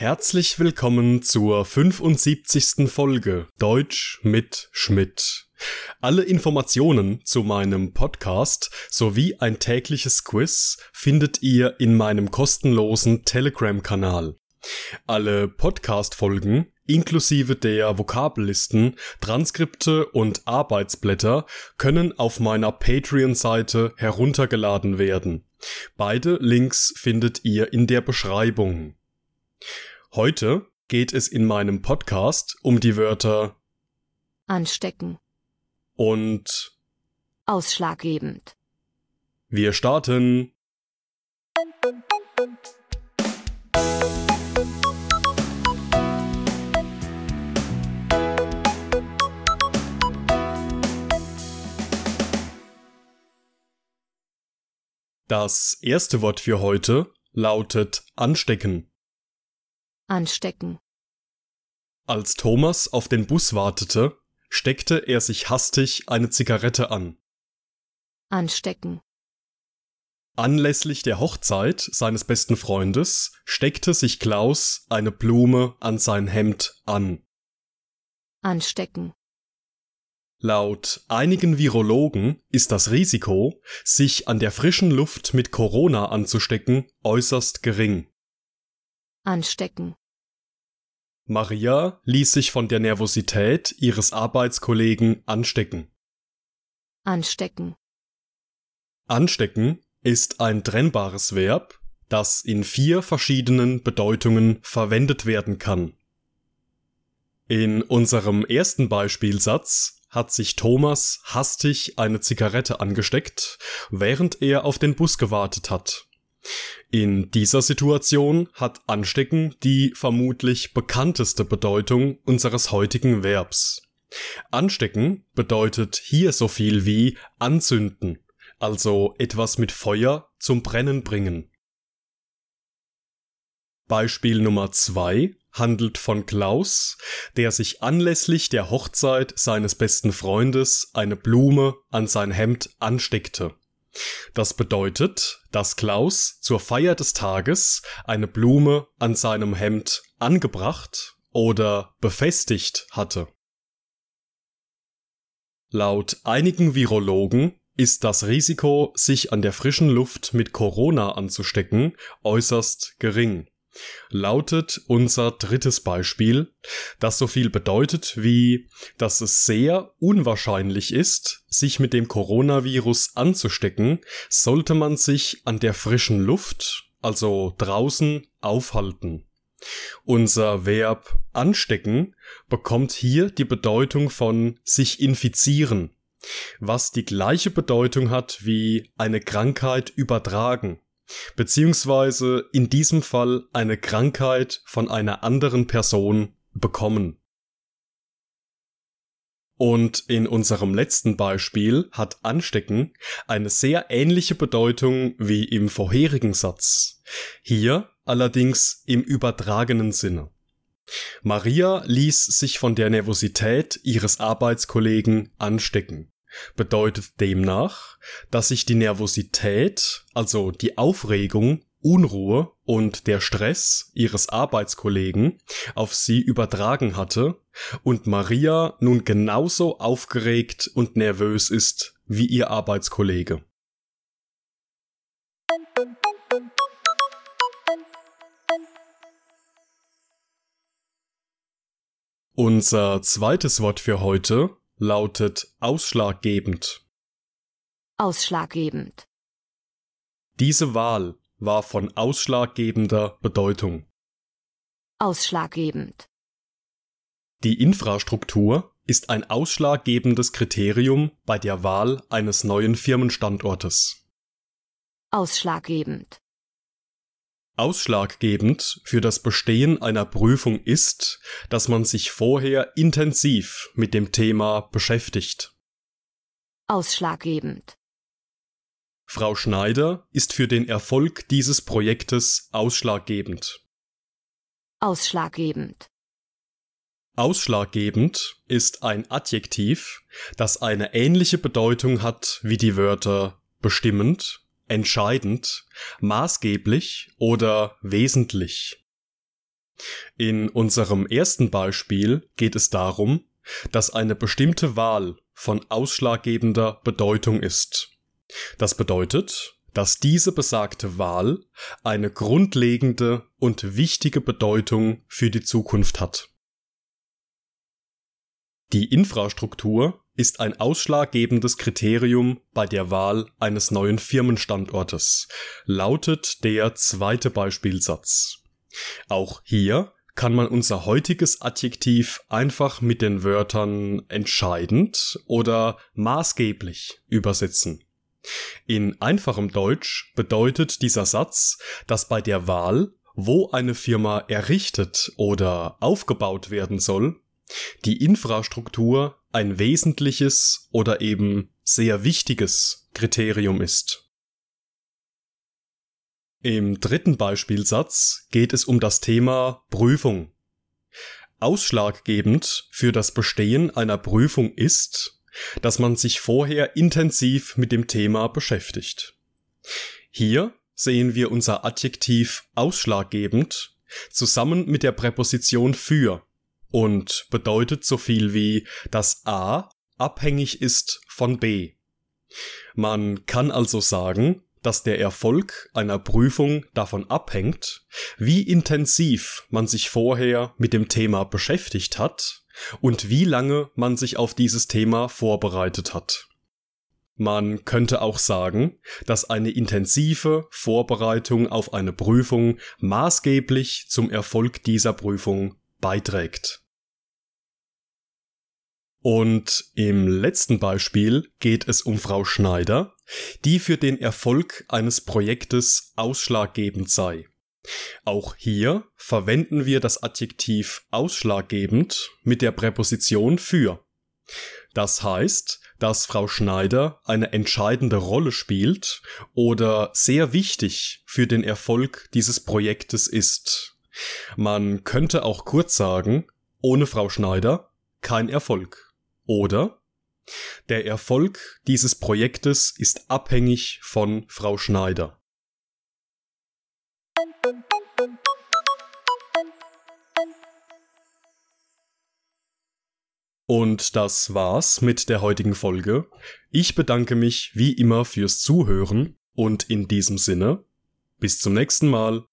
Herzlich willkommen zur 75. Folge Deutsch mit Schmidt. Alle Informationen zu meinem Podcast sowie ein tägliches Quiz findet ihr in meinem kostenlosen Telegram-Kanal. Alle Podcast-Folgen inklusive der Vokabellisten, Transkripte und Arbeitsblätter können auf meiner Patreon-Seite heruntergeladen werden. Beide Links findet ihr in der Beschreibung. Heute geht es in meinem Podcast um die Wörter anstecken und ausschlaggebend. Wir starten. Das erste Wort für heute lautet anstecken. Anstecken. Als Thomas auf den Bus wartete, steckte er sich hastig eine Zigarette an. Anstecken. Anlässlich der Hochzeit seines besten Freundes steckte sich Klaus eine Blume an sein Hemd an. Anstecken. Laut einigen Virologen ist das Risiko, sich an der frischen Luft mit Corona anzustecken, äußerst gering. Anstecken. Maria ließ sich von der Nervosität ihres Arbeitskollegen anstecken. Anstecken. Anstecken ist ein trennbares Verb, das in vier verschiedenen Bedeutungen verwendet werden kann. In unserem ersten Beispielsatz hat sich Thomas hastig eine Zigarette angesteckt, während er auf den Bus gewartet hat. In dieser Situation hat Anstecken die vermutlich bekannteste Bedeutung unseres heutigen Verbs. Anstecken bedeutet hier so viel wie anzünden, also etwas mit Feuer zum Brennen bringen. Beispiel Nummer zwei handelt von Klaus, der sich anlässlich der Hochzeit seines besten Freundes eine Blume an sein Hemd ansteckte. Das bedeutet, dass Klaus zur Feier des Tages eine Blume an seinem Hemd angebracht oder befestigt hatte. Laut einigen Virologen ist das Risiko, sich an der frischen Luft mit Corona anzustecken, äußerst gering lautet unser drittes Beispiel, das so viel bedeutet wie, dass es sehr unwahrscheinlich ist, sich mit dem Coronavirus anzustecken, sollte man sich an der frischen Luft, also draußen, aufhalten. Unser Verb anstecken bekommt hier die Bedeutung von sich infizieren, was die gleiche Bedeutung hat wie eine Krankheit übertragen beziehungsweise in diesem Fall eine Krankheit von einer anderen Person bekommen. Und in unserem letzten Beispiel hat Anstecken eine sehr ähnliche Bedeutung wie im vorherigen Satz. Hier allerdings im übertragenen Sinne. Maria ließ sich von der Nervosität ihres Arbeitskollegen anstecken bedeutet demnach, dass sich die Nervosität, also die Aufregung, Unruhe und der Stress ihres Arbeitskollegen auf sie übertragen hatte und Maria nun genauso aufgeregt und nervös ist wie ihr Arbeitskollege. Unser zweites Wort für heute lautet ausschlaggebend. Ausschlaggebend. Diese Wahl war von ausschlaggebender Bedeutung. Ausschlaggebend. Die Infrastruktur ist ein ausschlaggebendes Kriterium bei der Wahl eines neuen Firmenstandortes. Ausschlaggebend. Ausschlaggebend für das Bestehen einer Prüfung ist, dass man sich vorher intensiv mit dem Thema beschäftigt. Ausschlaggebend. Frau Schneider ist für den Erfolg dieses Projektes ausschlaggebend. Ausschlaggebend. Ausschlaggebend ist ein Adjektiv, das eine ähnliche Bedeutung hat wie die Wörter bestimmend, entscheidend, maßgeblich oder wesentlich. In unserem ersten Beispiel geht es darum, dass eine bestimmte Wahl von ausschlaggebender Bedeutung ist. Das bedeutet, dass diese besagte Wahl eine grundlegende und wichtige Bedeutung für die Zukunft hat. Die Infrastruktur ist ein ausschlaggebendes Kriterium bei der Wahl eines neuen Firmenstandortes, lautet der zweite Beispielsatz. Auch hier kann man unser heutiges Adjektiv einfach mit den Wörtern entscheidend oder maßgeblich übersetzen. In einfachem Deutsch bedeutet dieser Satz, dass bei der Wahl, wo eine Firma errichtet oder aufgebaut werden soll, die Infrastruktur ein wesentliches oder eben sehr wichtiges Kriterium ist. Im dritten Beispielsatz geht es um das Thema Prüfung. Ausschlaggebend für das Bestehen einer Prüfung ist, dass man sich vorher intensiv mit dem Thema beschäftigt. Hier sehen wir unser Adjektiv ausschlaggebend zusammen mit der Präposition für und bedeutet so viel wie, dass A abhängig ist von B. Man kann also sagen, dass der Erfolg einer Prüfung davon abhängt, wie intensiv man sich vorher mit dem Thema beschäftigt hat und wie lange man sich auf dieses Thema vorbereitet hat. Man könnte auch sagen, dass eine intensive Vorbereitung auf eine Prüfung maßgeblich zum Erfolg dieser Prüfung beiträgt. Und im letzten Beispiel geht es um Frau Schneider, die für den Erfolg eines Projektes ausschlaggebend sei. Auch hier verwenden wir das Adjektiv ausschlaggebend mit der Präposition für. Das heißt, dass Frau Schneider eine entscheidende Rolle spielt oder sehr wichtig für den Erfolg dieses Projektes ist. Man könnte auch kurz sagen, ohne Frau Schneider kein Erfolg. Oder der Erfolg dieses Projektes ist abhängig von Frau Schneider. Und das war's mit der heutigen Folge. Ich bedanke mich wie immer fürs Zuhören und in diesem Sinne, bis zum nächsten Mal.